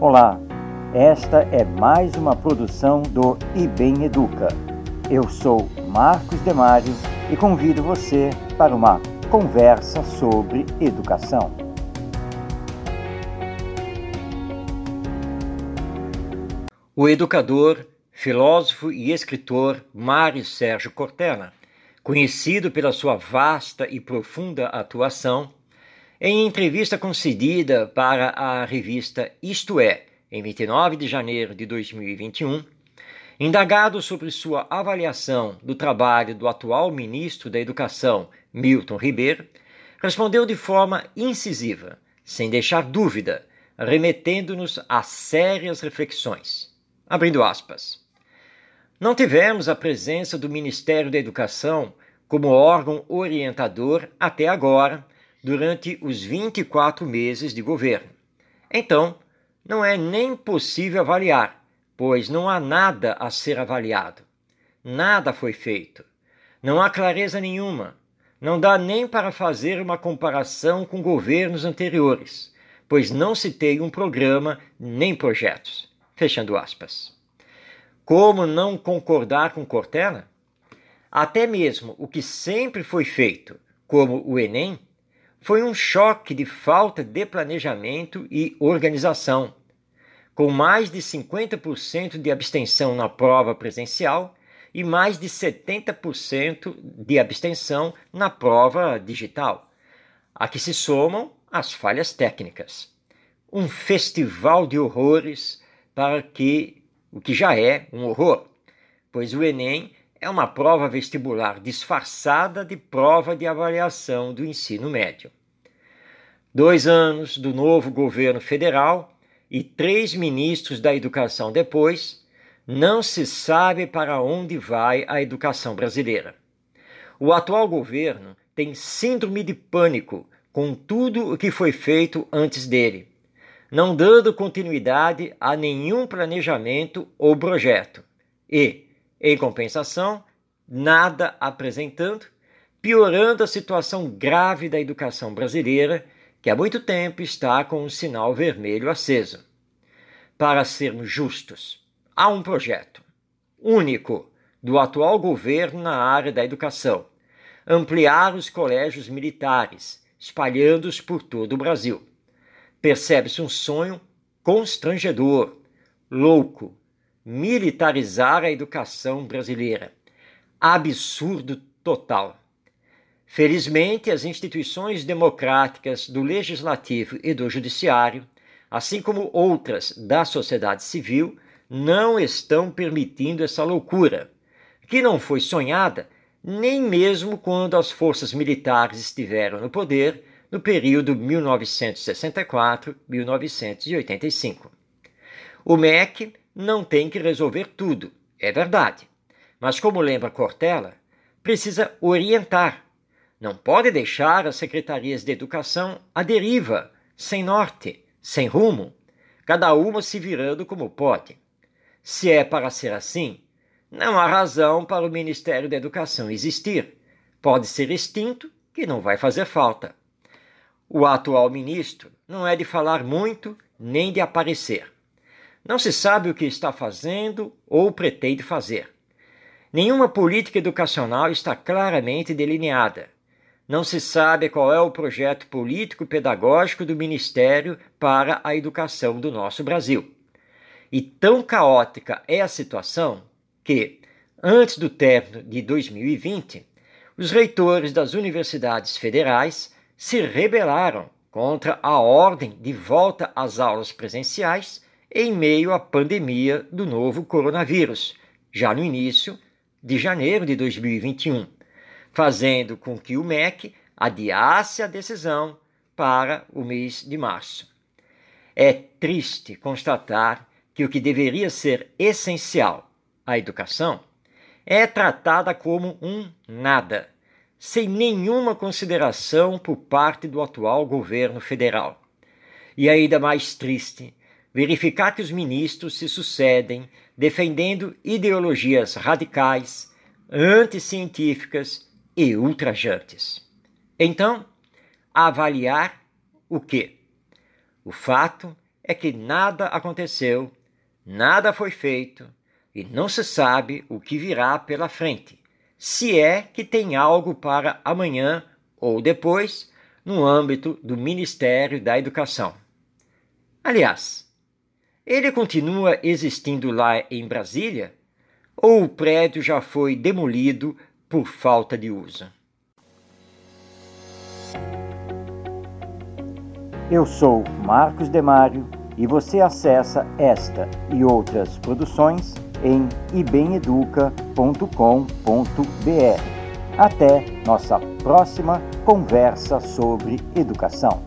Olá, esta é mais uma produção do IBEM Educa. Eu sou Marcos Demário e convido você para uma conversa sobre educação. O educador, filósofo e escritor Mário Sérgio Cortella, conhecido pela sua vasta e profunda atuação, em entrevista concedida para a revista Isto É, em 29 de janeiro de 2021, indagado sobre sua avaliação do trabalho do atual ministro da Educação, Milton Ribeiro, respondeu de forma incisiva, sem deixar dúvida, remetendo-nos a sérias reflexões. Abrindo aspas. Não tivemos a presença do Ministério da Educação como órgão orientador até agora durante os 24 meses de governo. Então, não é nem possível avaliar, pois não há nada a ser avaliado. Nada foi feito. Não há clareza nenhuma. Não dá nem para fazer uma comparação com governos anteriores, pois não se tem um programa nem projetos. Fechando aspas. Como não concordar com Cortella? Até mesmo o que sempre foi feito, como o Enem, foi um choque de falta de planejamento e organização, com mais de 50% de abstenção na prova presencial e mais de 70% de abstenção na prova digital, a que se somam as falhas técnicas. Um festival de horrores para que o que já é um horror, pois o Enem é uma prova vestibular disfarçada de prova de avaliação do ensino médio. Dois anos do novo governo federal e três ministros da educação depois, não se sabe para onde vai a educação brasileira. O atual governo tem síndrome de pânico com tudo o que foi feito antes dele, não dando continuidade a nenhum planejamento ou projeto e, em compensação, nada apresentando, piorando a situação grave da educação brasileira, que há muito tempo está com um sinal vermelho aceso. Para sermos justos, há um projeto único do atual governo na área da educação: ampliar os colégios militares, espalhando-os por todo o Brasil. Percebe-se um sonho constrangedor, louco, militarizar a educação brasileira. Absurdo total. Felizmente, as instituições democráticas do Legislativo e do Judiciário, assim como outras da sociedade civil, não estão permitindo essa loucura, que não foi sonhada nem mesmo quando as forças militares estiveram no poder no período 1964-1985. O MEC não tem que resolver tudo, é verdade. Mas, como lembra Cortella, precisa orientar. Não pode deixar as secretarias de educação à deriva, sem norte, sem rumo, cada uma se virando como pode. Se é para ser assim, não há razão para o Ministério da Educação existir. Pode ser extinto, que não vai fazer falta. O atual ministro não é de falar muito nem de aparecer. Não se sabe o que está fazendo ou pretende fazer. Nenhuma política educacional está claramente delineada. Não se sabe qual é o projeto político-pedagógico do Ministério para a educação do nosso Brasil. E tão caótica é a situação que, antes do término de 2020, os reitores das universidades federais se rebelaram contra a ordem de volta às aulas presenciais em meio à pandemia do novo coronavírus, já no início de janeiro de 2021, fazendo com que o MEC adiasse a decisão para o mês de março. É triste constatar que o que deveria ser essencial, a educação, é tratada como um nada, sem nenhuma consideração por parte do atual governo federal. E ainda mais triste verificar que os ministros se sucedem defendendo ideologias radicais, anticientíficas e ultrajantes. Então, avaliar o quê? O fato é que nada aconteceu, nada foi feito e não se sabe o que virá pela frente, se é que tem algo para amanhã ou depois no âmbito do Ministério da Educação. Aliás, ele continua existindo lá em Brasília ou o prédio já foi demolido por falta de uso? Eu sou Marcos Demário e você acessa esta e outras produções em ibemeduca.com.br. Até nossa próxima conversa sobre educação.